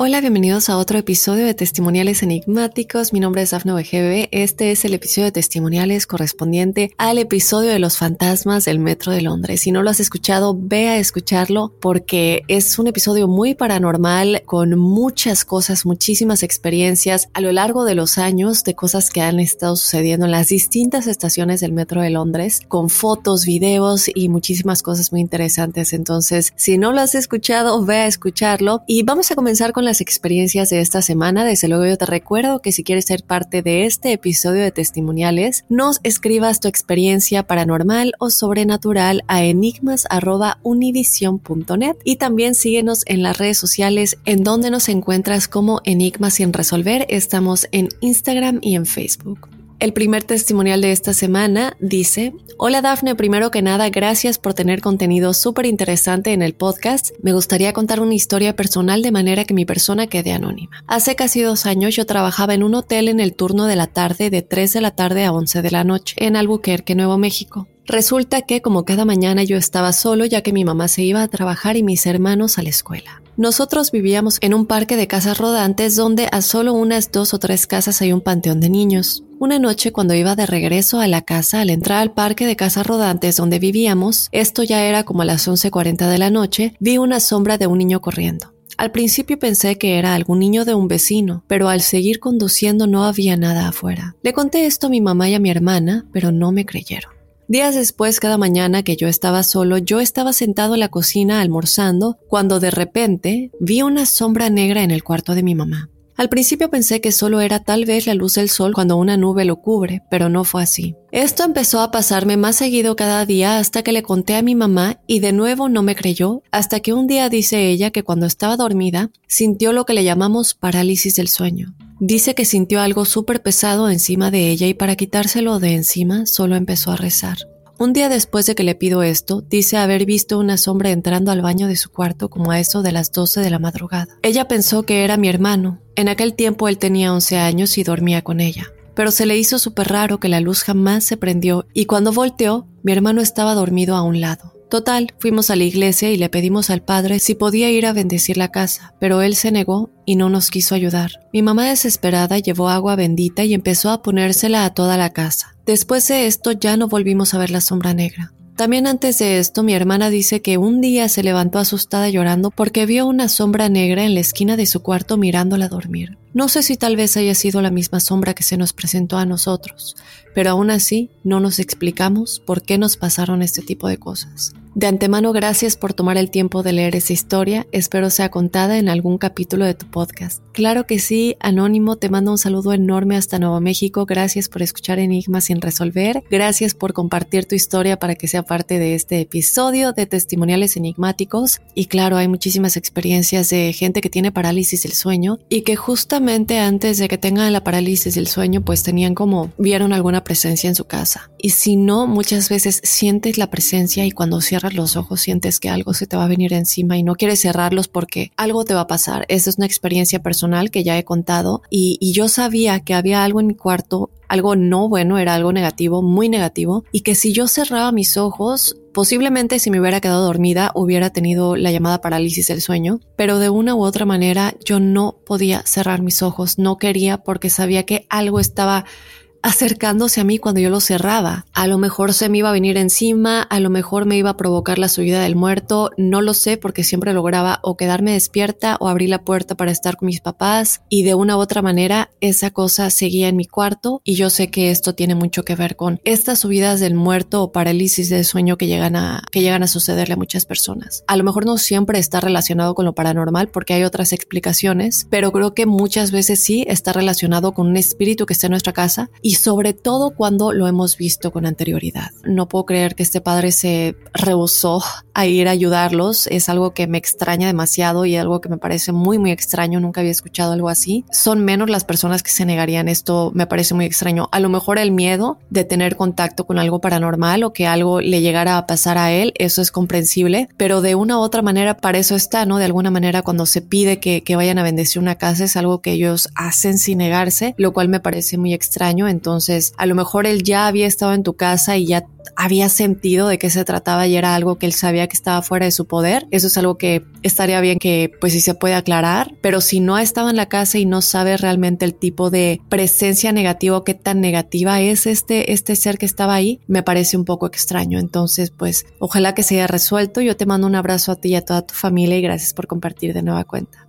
Hola, bienvenidos a otro episodio de Testimoniales Enigmáticos. Mi nombre es Dafne BGB. Este es el episodio de Testimoniales correspondiente al episodio de los fantasmas del Metro de Londres. Si no lo has escuchado, ve a escucharlo porque es un episodio muy paranormal con muchas cosas, muchísimas experiencias a lo largo de los años de cosas que han estado sucediendo en las distintas estaciones del Metro de Londres, con fotos, videos y muchísimas cosas muy interesantes. Entonces, si no lo has escuchado, ve a escucharlo y vamos a comenzar con las experiencias de esta semana. Desde luego yo te recuerdo que si quieres ser parte de este episodio de testimoniales, nos escribas tu experiencia paranormal o sobrenatural a enigmas.univision.net y también síguenos en las redes sociales en donde nos encuentras como Enigmas sin resolver. Estamos en Instagram y en Facebook. El primer testimonial de esta semana dice, Hola Dafne, primero que nada, gracias por tener contenido súper interesante en el podcast. Me gustaría contar una historia personal de manera que mi persona quede anónima. Hace casi dos años yo trabajaba en un hotel en el turno de la tarde de 3 de la tarde a 11 de la noche en Albuquerque, Nuevo México. Resulta que como cada mañana yo estaba solo ya que mi mamá se iba a trabajar y mis hermanos a la escuela. Nosotros vivíamos en un parque de casas rodantes donde a solo unas dos o tres casas hay un panteón de niños. Una noche cuando iba de regreso a la casa al entrar al parque de casas rodantes donde vivíamos, esto ya era como a las 11.40 de la noche, vi una sombra de un niño corriendo. Al principio pensé que era algún niño de un vecino, pero al seguir conduciendo no había nada afuera. Le conté esto a mi mamá y a mi hermana, pero no me creyeron. Días después, cada mañana que yo estaba solo, yo estaba sentado en la cocina almorzando, cuando de repente vi una sombra negra en el cuarto de mi mamá. Al principio pensé que solo era tal vez la luz del sol cuando una nube lo cubre, pero no fue así. Esto empezó a pasarme más seguido cada día hasta que le conté a mi mamá y de nuevo no me creyó, hasta que un día dice ella que cuando estaba dormida sintió lo que le llamamos parálisis del sueño. Dice que sintió algo súper pesado encima de ella y para quitárselo de encima solo empezó a rezar. Un día después de que le pido esto, dice haber visto una sombra entrando al baño de su cuarto como a eso de las 12 de la madrugada. Ella pensó que era mi hermano. En aquel tiempo él tenía 11 años y dormía con ella. Pero se le hizo súper raro que la luz jamás se prendió y cuando volteó, mi hermano estaba dormido a un lado. Total, fuimos a la iglesia y le pedimos al padre si podía ir a bendecir la casa, pero él se negó y no nos quiso ayudar. Mi mamá desesperada llevó agua bendita y empezó a ponérsela a toda la casa. Después de esto ya no volvimos a ver la sombra negra. También antes de esto, mi hermana dice que un día se levantó asustada llorando porque vio una sombra negra en la esquina de su cuarto mirándola dormir. No sé si tal vez haya sido la misma sombra que se nos presentó a nosotros, pero aún así no nos explicamos por qué nos pasaron este tipo de cosas. De antemano, gracias por tomar el tiempo de leer esa historia. Espero sea contada en algún capítulo de tu podcast. Claro que sí, Anónimo, te mando un saludo enorme hasta Nuevo México. Gracias por escuchar Enigmas sin resolver. Gracias por compartir tu historia para que sea parte de este episodio de testimoniales enigmáticos. Y claro, hay muchísimas experiencias de gente que tiene parálisis del sueño y que justamente antes de que tengan la parálisis del sueño, pues tenían como vieron alguna presencia en su casa. Y si no, muchas veces sientes la presencia y cuando cierras los ojos sientes que algo se te va a venir encima y no quieres cerrarlos porque algo te va a pasar. Esa es una experiencia personal que ya he contado y, y yo sabía que había algo en mi cuarto, algo no bueno, era algo negativo, muy negativo, y que si yo cerraba mis ojos, Posiblemente si me hubiera quedado dormida hubiera tenido la llamada parálisis del sueño, pero de una u otra manera yo no podía cerrar mis ojos, no quería porque sabía que algo estaba acercándose a mí cuando yo lo cerraba. A lo mejor se me iba a venir encima, a lo mejor me iba a provocar la subida del muerto, no lo sé porque siempre lograba o quedarme despierta o abrir la puerta para estar con mis papás y de una u otra manera esa cosa seguía en mi cuarto y yo sé que esto tiene mucho que ver con estas subidas del muerto o parálisis de sueño que llegan a que llegan a sucederle a muchas personas. A lo mejor no siempre está relacionado con lo paranormal porque hay otras explicaciones, pero creo que muchas veces sí está relacionado con un espíritu que está en nuestra casa sobre todo cuando lo hemos visto con anterioridad. No puedo creer que este padre se rehusó a ir a ayudarlos. Es algo que me extraña demasiado y algo que me parece muy, muy extraño. Nunca había escuchado algo así. Son menos las personas que se negarían. Esto me parece muy extraño. A lo mejor el miedo de tener contacto con algo paranormal o que algo le llegara a pasar a él, eso es comprensible, pero de una u otra manera para eso está, ¿no? De alguna manera cuando se pide que, que vayan a bendecir una casa es algo que ellos hacen sin negarse, lo cual me parece muy extraño. Entonces, a lo mejor él ya había estado en tu casa y ya había sentido de qué se trataba y era algo que él sabía que estaba fuera de su poder. Eso es algo que estaría bien que pues si se puede aclarar, pero si no ha estado en la casa y no sabe realmente el tipo de presencia negativa qué tan negativa es este, este ser que estaba ahí, me parece un poco extraño. Entonces, pues ojalá que se haya resuelto. Yo te mando un abrazo a ti y a toda tu familia y gracias por compartir de nueva cuenta.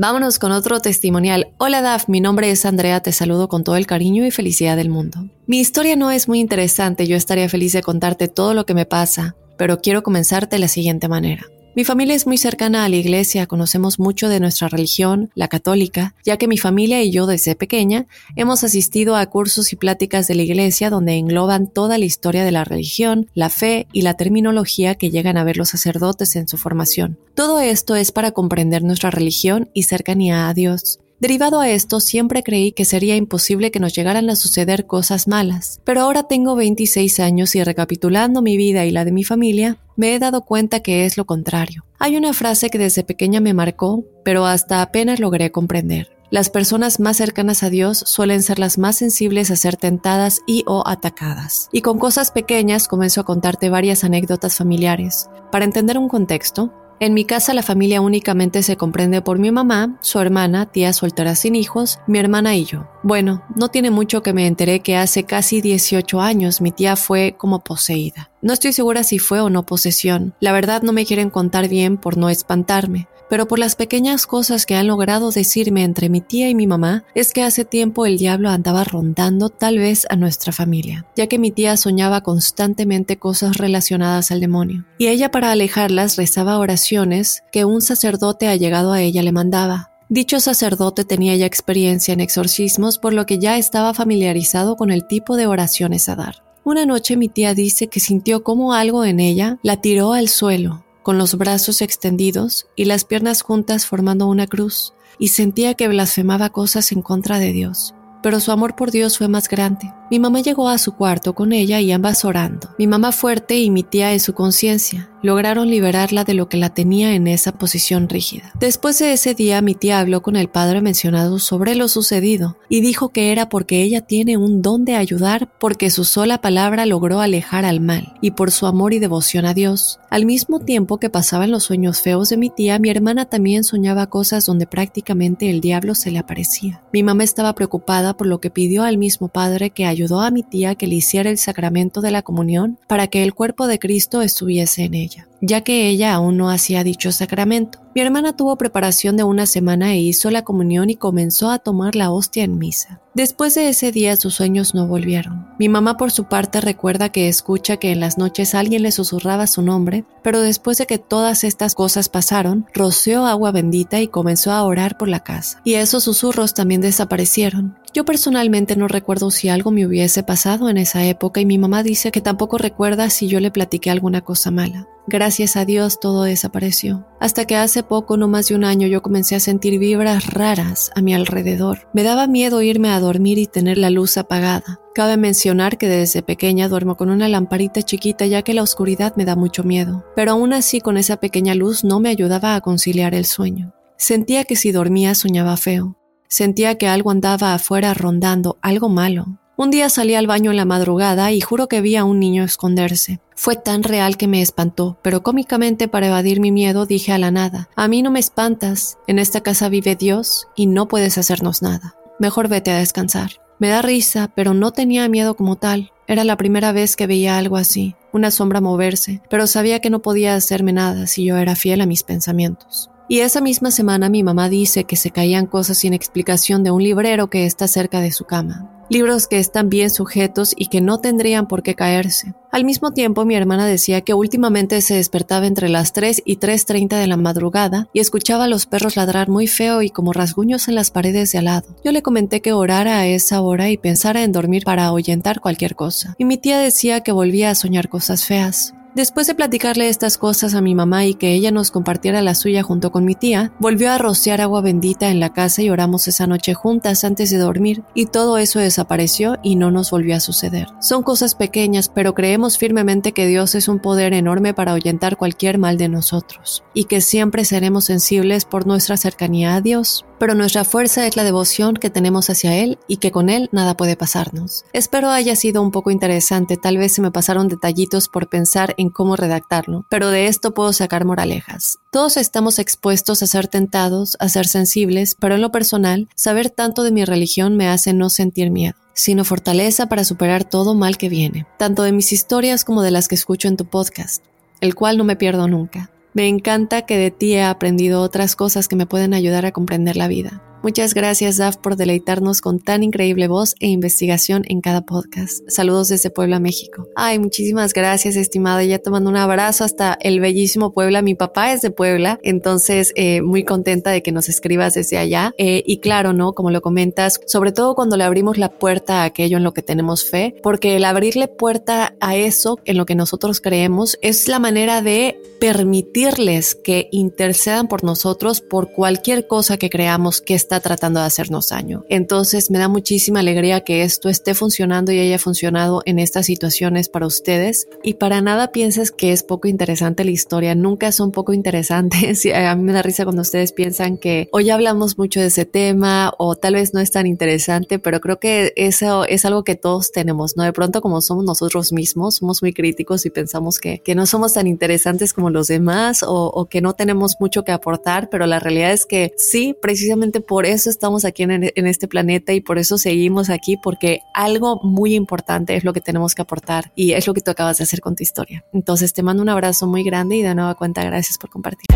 Vámonos con otro testimonial. Hola Daf, mi nombre es Andrea, te saludo con todo el cariño y felicidad del mundo. Mi historia no es muy interesante, yo estaría feliz de contarte todo lo que me pasa, pero quiero comenzarte de la siguiente manera. Mi familia es muy cercana a la iglesia, conocemos mucho de nuestra religión, la católica, ya que mi familia y yo desde pequeña hemos asistido a cursos y pláticas de la iglesia donde engloban toda la historia de la religión, la fe y la terminología que llegan a ver los sacerdotes en su formación. Todo esto es para comprender nuestra religión y cercanía a Dios. Derivado a esto, siempre creí que sería imposible que nos llegaran a suceder cosas malas, pero ahora tengo 26 años y recapitulando mi vida y la de mi familia, me he dado cuenta que es lo contrario. Hay una frase que desde pequeña me marcó, pero hasta apenas logré comprender. Las personas más cercanas a Dios suelen ser las más sensibles a ser tentadas y o atacadas. Y con cosas pequeñas comienzo a contarte varias anécdotas familiares. Para entender un contexto, en mi casa la familia únicamente se comprende por mi mamá, su hermana, tía soltera sin hijos, mi hermana y yo. Bueno, no tiene mucho que me enteré que hace casi 18 años mi tía fue como poseída. No estoy segura si fue o no posesión. La verdad no me quieren contar bien por no espantarme pero por las pequeñas cosas que han logrado decirme entre mi tía y mi mamá, es que hace tiempo el diablo andaba rondando tal vez a nuestra familia, ya que mi tía soñaba constantemente cosas relacionadas al demonio, y ella para alejarlas rezaba oraciones que un sacerdote allegado a ella le mandaba. Dicho sacerdote tenía ya experiencia en exorcismos, por lo que ya estaba familiarizado con el tipo de oraciones a dar. Una noche mi tía dice que sintió como algo en ella la tiró al suelo, con los brazos extendidos y las piernas juntas formando una cruz, y sentía que blasfemaba cosas en contra de Dios. Pero su amor por Dios fue más grande. Mi mamá llegó a su cuarto con ella y ambas orando. Mi mamá fuerte y mi tía en su conciencia, lograron liberarla de lo que la tenía en esa posición rígida. Después de ese día mi tía habló con el padre mencionado sobre lo sucedido y dijo que era porque ella tiene un don de ayudar porque su sola palabra logró alejar al mal y por su amor y devoción a Dios. Al mismo tiempo que pasaban los sueños feos de mi tía, mi hermana también soñaba cosas donde prácticamente el diablo se le aparecía. Mi mamá estaba preocupada por lo que pidió al mismo padre que ayudara ayudó a mi tía que le hiciera el sacramento de la comunión para que el cuerpo de Cristo estuviese en ella, ya que ella aún no hacía dicho sacramento. Mi hermana tuvo preparación de una semana e hizo la comunión y comenzó a tomar la hostia en misa. Después de ese día sus sueños no volvieron. Mi mamá por su parte recuerda que escucha que en las noches alguien le susurraba su nombre, pero después de que todas estas cosas pasaron, roció agua bendita y comenzó a orar por la casa. Y esos susurros también desaparecieron. Yo personalmente no recuerdo si algo me hubiese pasado en esa época y mi mamá dice que tampoco recuerda si yo le platiqué alguna cosa mala. Gracias a Dios todo desapareció. Hasta que hace poco, no más de un año, yo comencé a sentir vibras raras a mi alrededor. Me daba miedo irme a dormir y tener la luz apagada. Cabe mencionar que desde pequeña duermo con una lamparita chiquita ya que la oscuridad me da mucho miedo, pero aún así con esa pequeña luz no me ayudaba a conciliar el sueño. Sentía que si dormía soñaba feo. Sentía que algo andaba afuera rondando, algo malo. Un día salí al baño en la madrugada y juro que vi a un niño esconderse. Fue tan real que me espantó, pero cómicamente para evadir mi miedo dije a la nada, a mí no me espantas, en esta casa vive Dios y no puedes hacernos nada. Mejor vete a descansar. Me da risa, pero no tenía miedo como tal. Era la primera vez que veía algo así, una sombra moverse, pero sabía que no podía hacerme nada si yo era fiel a mis pensamientos. Y esa misma semana mi mamá dice que se caían cosas sin explicación de un librero que está cerca de su cama. Libros que están bien sujetos y que no tendrían por qué caerse. Al mismo tiempo, mi hermana decía que últimamente se despertaba entre las 3 y 3.30 de la madrugada y escuchaba a los perros ladrar muy feo y como rasguños en las paredes de al lado. Yo le comenté que orara a esa hora y pensara en dormir para ahuyentar cualquier cosa. Y mi tía decía que volvía a soñar cosas feas. Después de platicarle estas cosas a mi mamá y que ella nos compartiera la suya junto con mi tía, volvió a rociar agua bendita en la casa y oramos esa noche juntas antes de dormir y todo eso desapareció y no nos volvió a suceder. Son cosas pequeñas, pero creemos firmemente que Dios es un poder enorme para ahuyentar cualquier mal de nosotros y que siempre seremos sensibles por nuestra cercanía a Dios pero nuestra fuerza es la devoción que tenemos hacia Él y que con Él nada puede pasarnos. Espero haya sido un poco interesante, tal vez se me pasaron detallitos por pensar en cómo redactarlo, pero de esto puedo sacar moralejas. Todos estamos expuestos a ser tentados, a ser sensibles, pero en lo personal, saber tanto de mi religión me hace no sentir miedo sino fortaleza para superar todo mal que viene, tanto de mis historias como de las que escucho en tu podcast, el cual no me pierdo nunca. Me encanta que de ti he aprendido otras cosas que me pueden ayudar a comprender la vida. Muchas gracias, Daf, por deleitarnos con tan increíble voz e investigación en cada podcast. Saludos desde Puebla, México. Ay, muchísimas gracias, estimada. Ya te mando un abrazo hasta el bellísimo Puebla. Mi papá es de Puebla, entonces eh, muy contenta de que nos escribas desde allá. Eh, y claro, ¿no? Como lo comentas, sobre todo cuando le abrimos la puerta a aquello en lo que tenemos fe, porque el abrirle puerta a eso en lo que nosotros creemos es la manera de permitirles que intercedan por nosotros por cualquier cosa que creamos que está tratando de hacernos daño. Entonces me da muchísima alegría que esto esté funcionando y haya funcionado en estas situaciones para ustedes. Y para nada pienses que es poco interesante la historia, nunca son poco interesantes. A mí me da risa cuando ustedes piensan que hoy hablamos mucho de ese tema o tal vez no es tan interesante, pero creo que eso es algo que todos tenemos, ¿no? De pronto como somos nosotros mismos, somos muy críticos y pensamos que, que no somos tan interesantes como los demás o, o que no tenemos mucho que aportar, pero la realidad es que sí, precisamente por por eso estamos aquí en, este planeta y por eso seguimos aquí, porque algo muy importante es lo que tenemos que aportar y es lo que tú acabas de hacer con tu historia. Entonces te mando un abrazo muy grande y de nueva cuenta gracias por compartir.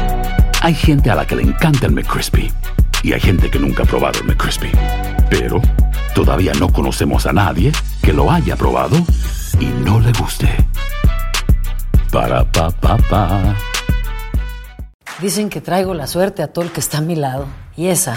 Hay gente a la que le encanta el McCrispy y hay gente que nunca ha probado el McCrispy. Pero todavía no conocemos a nadie que lo haya probado y no le guste. Para pa pa pa. Dicen que traigo la suerte a todo el que está a mi lado y esa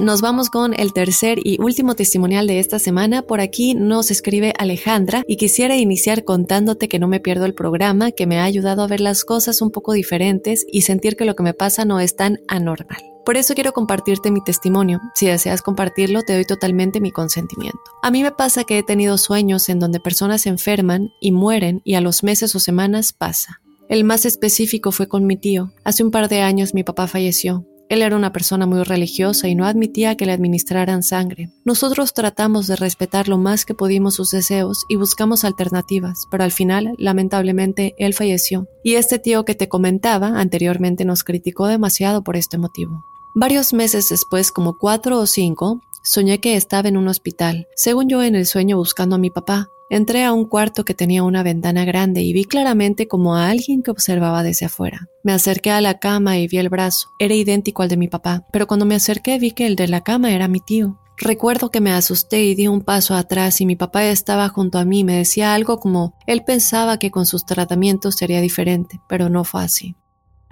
Nos vamos con el tercer y último testimonial de esta semana. Por aquí nos escribe Alejandra y quisiera iniciar contándote que no me pierdo el programa, que me ha ayudado a ver las cosas un poco diferentes y sentir que lo que me pasa no es tan anormal. Por eso quiero compartirte mi testimonio. Si deseas compartirlo, te doy totalmente mi consentimiento. A mí me pasa que he tenido sueños en donde personas se enferman y mueren y a los meses o semanas pasa. El más específico fue con mi tío. Hace un par de años mi papá falleció. Él era una persona muy religiosa y no admitía que le administraran sangre. Nosotros tratamos de respetar lo más que pudimos sus deseos y buscamos alternativas, pero al final, lamentablemente, él falleció. Y este tío que te comentaba anteriormente nos criticó demasiado por este motivo. Varios meses después, como cuatro o cinco, soñé que estaba en un hospital, según yo en el sueño buscando a mi papá. Entré a un cuarto que tenía una ventana grande y vi claramente como a alguien que observaba desde afuera. Me acerqué a la cama y vi el brazo. Era idéntico al de mi papá, pero cuando me acerqué vi que el de la cama era mi tío. Recuerdo que me asusté y di un paso atrás y mi papá estaba junto a mí. Me decía algo como él pensaba que con sus tratamientos sería diferente, pero no fue así.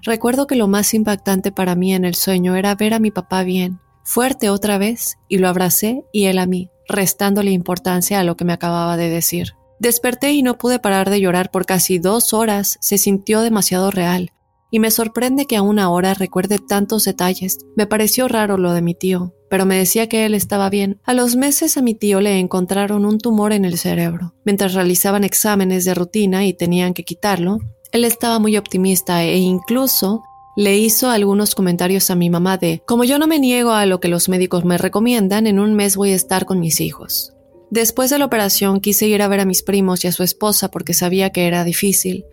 Recuerdo que lo más impactante para mí en el sueño era ver a mi papá bien, fuerte otra vez, y lo abracé y él a mí restándole importancia a lo que me acababa de decir. Desperté y no pude parar de llorar por casi dos horas, se sintió demasiado real, y me sorprende que aún ahora recuerde tantos detalles. Me pareció raro lo de mi tío, pero me decía que él estaba bien. A los meses a mi tío le encontraron un tumor en el cerebro. Mientras realizaban exámenes de rutina y tenían que quitarlo, él estaba muy optimista e incluso le hizo algunos comentarios a mi mamá de, como yo no me niego a lo que los médicos me recomiendan, en un mes voy a estar con mis hijos. Después de la operación quise ir a ver a mis primos y a su esposa porque sabía que era difícil.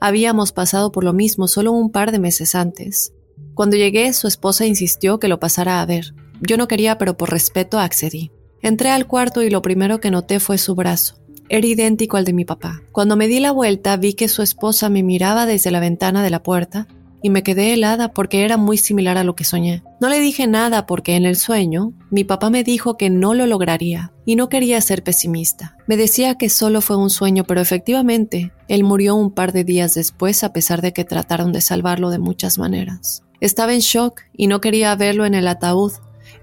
Habíamos pasado por lo mismo solo un par de meses antes. Cuando llegué, su esposa insistió que lo pasara a ver. Yo no quería, pero por respeto accedí. Entré al cuarto y lo primero que noté fue su brazo. Era idéntico al de mi papá. Cuando me di la vuelta vi que su esposa me miraba desde la ventana de la puerta y me quedé helada porque era muy similar a lo que soñé. No le dije nada porque en el sueño mi papá me dijo que no lo lograría y no quería ser pesimista. Me decía que solo fue un sueño, pero efectivamente, él murió un par de días después a pesar de que trataron de salvarlo de muchas maneras. Estaba en shock y no quería verlo en el ataúd,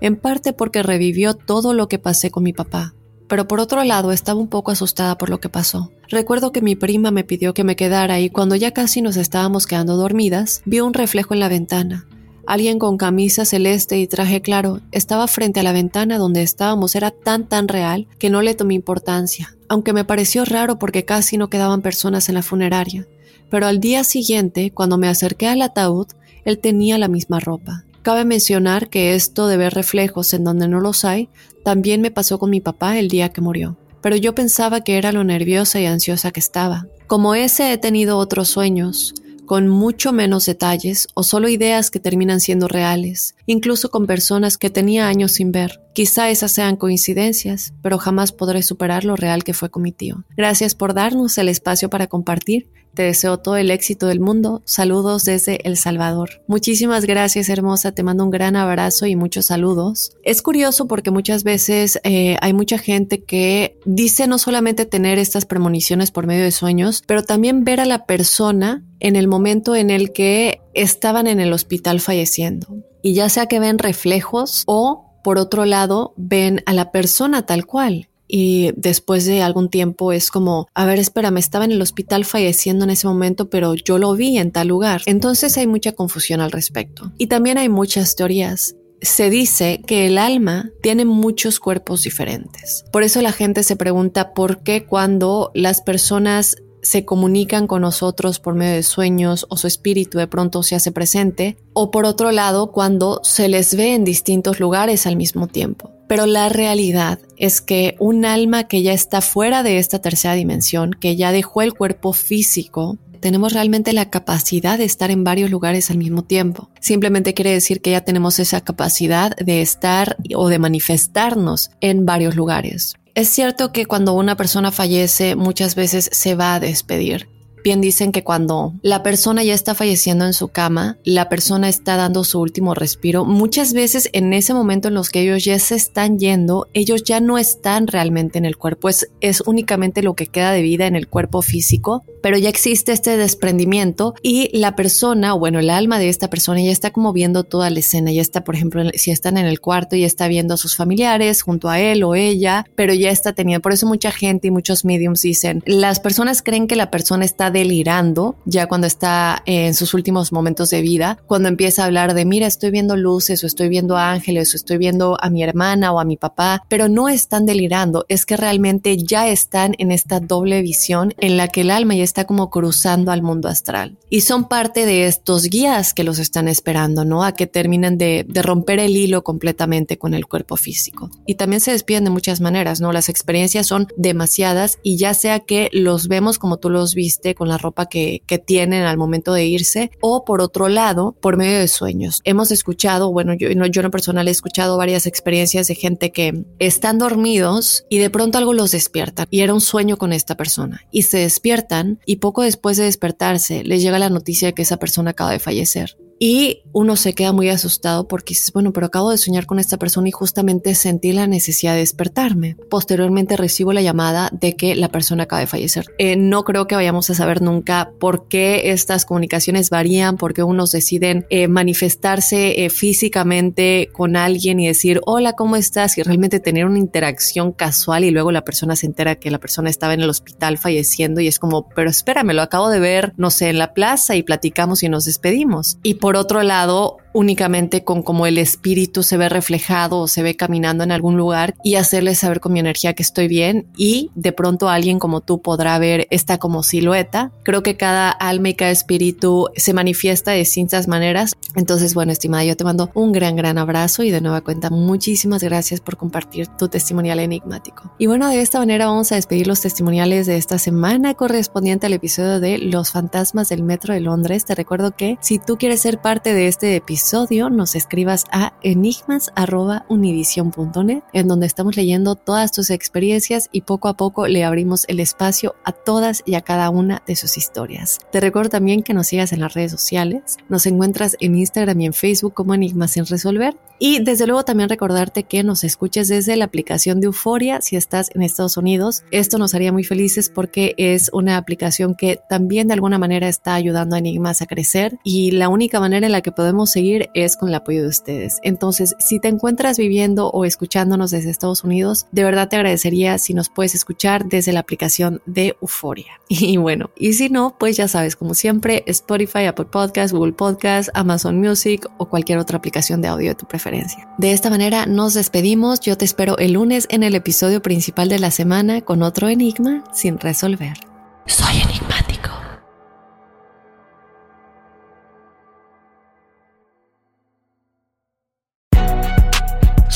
en parte porque revivió todo lo que pasé con mi papá pero por otro lado estaba un poco asustada por lo que pasó. Recuerdo que mi prima me pidió que me quedara y cuando ya casi nos estábamos quedando dormidas, vi un reflejo en la ventana. Alguien con camisa celeste y traje claro estaba frente a la ventana donde estábamos era tan tan real que no le tomé importancia, aunque me pareció raro porque casi no quedaban personas en la funeraria. Pero al día siguiente, cuando me acerqué al ataúd, él tenía la misma ropa. Cabe mencionar que esto de ver reflejos en donde no los hay también me pasó con mi papá el día que murió, pero yo pensaba que era lo nerviosa y ansiosa que estaba. Como ese he tenido otros sueños, con mucho menos detalles o solo ideas que terminan siendo reales, incluso con personas que tenía años sin ver. Quizá esas sean coincidencias, pero jamás podré superar lo real que fue con mi tío. Gracias por darnos el espacio para compartir te deseo todo el éxito del mundo. Saludos desde El Salvador. Muchísimas gracias, hermosa. Te mando un gran abrazo y muchos saludos. Es curioso porque muchas veces eh, hay mucha gente que dice no solamente tener estas premoniciones por medio de sueños, pero también ver a la persona en el momento en el que estaban en el hospital falleciendo. Y ya sea que ven reflejos o por otro lado, ven a la persona tal cual y después de algún tiempo es como, a ver, espérame, estaba en el hospital falleciendo en ese momento, pero yo lo vi en tal lugar. Entonces hay mucha confusión al respecto. Y también hay muchas teorías se dice que el alma tiene muchos cuerpos diferentes. Por eso la gente se pregunta por qué cuando las personas se comunican con nosotros por medio de sueños o su espíritu de pronto se hace presente, o por otro lado cuando se les ve en distintos lugares al mismo tiempo. Pero la realidad es que un alma que ya está fuera de esta tercera dimensión, que ya dejó el cuerpo físico, tenemos realmente la capacidad de estar en varios lugares al mismo tiempo. Simplemente quiere decir que ya tenemos esa capacidad de estar o de manifestarnos en varios lugares. Es cierto que cuando una persona fallece muchas veces se va a despedir, Bien dicen que cuando la persona ya está falleciendo en su cama, la persona está dando su último respiro, muchas veces en ese momento en los que ellos ya se están yendo, ellos ya no están realmente en el cuerpo, es, es únicamente lo que queda de vida en el cuerpo físico, pero ya existe este desprendimiento y la persona, o bueno, el alma de esta persona ya está como viendo toda la escena, ya está, por ejemplo, si están en el cuarto, ya está viendo a sus familiares junto a él o ella, pero ya está teniendo, por eso mucha gente y muchos mediums dicen, las personas creen que la persona está delirando ya cuando está en sus últimos momentos de vida, cuando empieza a hablar de, mira, estoy viendo luces o estoy viendo ángeles o estoy viendo a mi hermana o a mi papá, pero no están delirando, es que realmente ya están en esta doble visión en la que el alma ya está como cruzando al mundo astral. Y son parte de estos guías que los están esperando, ¿no? A que terminen de, de romper el hilo completamente con el cuerpo físico. Y también se despiden de muchas maneras, ¿no? Las experiencias son demasiadas y ya sea que los vemos como tú los viste con la ropa que, que tienen al momento de irse o por otro lado, por medio de sueños. Hemos escuchado, bueno, yo, yo en lo personal he escuchado varias experiencias de gente que están dormidos y de pronto algo los despierta y era un sueño con esta persona y se despiertan y poco después de despertarse les llega la noticia de que esa persona acaba de fallecer. Y uno se queda muy asustado porque dices, bueno, pero acabo de soñar con esta persona y justamente sentí la necesidad de despertarme. Posteriormente recibo la llamada de que la persona acaba de fallecer. Eh, no creo que vayamos a saber nunca por qué estas comunicaciones varían, por qué unos deciden eh, manifestarse eh, físicamente con alguien y decir, hola, ¿cómo estás? Y realmente tener una interacción casual y luego la persona se entera que la persona estaba en el hospital falleciendo y es como, pero espérame, lo acabo de ver, no sé, en la plaza y platicamos y nos despedimos. Y otro lado, únicamente con cómo el espíritu se ve reflejado o se ve caminando en algún lugar y hacerle saber con mi energía que estoy bien y de pronto alguien como tú podrá ver esta como silueta. Creo que cada alma y cada espíritu se manifiesta de distintas maneras. Entonces, bueno, estimada, yo te mando un gran, gran abrazo y de nueva cuenta muchísimas gracias por compartir tu testimonial enigmático. Y bueno, de esta manera vamos a despedir los testimoniales de esta semana correspondiente al episodio de Los fantasmas del Metro de Londres. Te recuerdo que si tú quieres ser parte de este episodio, episodio nos escribas a enigmas.univision.net, en donde estamos leyendo todas tus experiencias y poco a poco le abrimos el espacio a todas y a cada una de sus historias. Te recuerdo también que nos sigas en las redes sociales. Nos encuentras en Instagram y en Facebook como Enigmas sin resolver. Y desde luego también recordarte que nos escuches desde la aplicación de Euforia si estás en Estados Unidos. Esto nos haría muy felices porque es una aplicación que también de alguna manera está ayudando a Enigmas a crecer y la única manera en la que podemos seguir es con el apoyo de ustedes. Entonces, si te encuentras viviendo o escuchándonos desde Estados Unidos, de verdad te agradecería si nos puedes escuchar desde la aplicación de Euforia. Y bueno, y si no, pues ya sabes, como siempre, Spotify, Apple Podcasts, Google Podcasts, Amazon Music o cualquier otra aplicación de audio de tu preferencia. De esta manera nos despedimos. Yo te espero el lunes en el episodio principal de la semana con otro enigma sin resolver. Soy enigmático.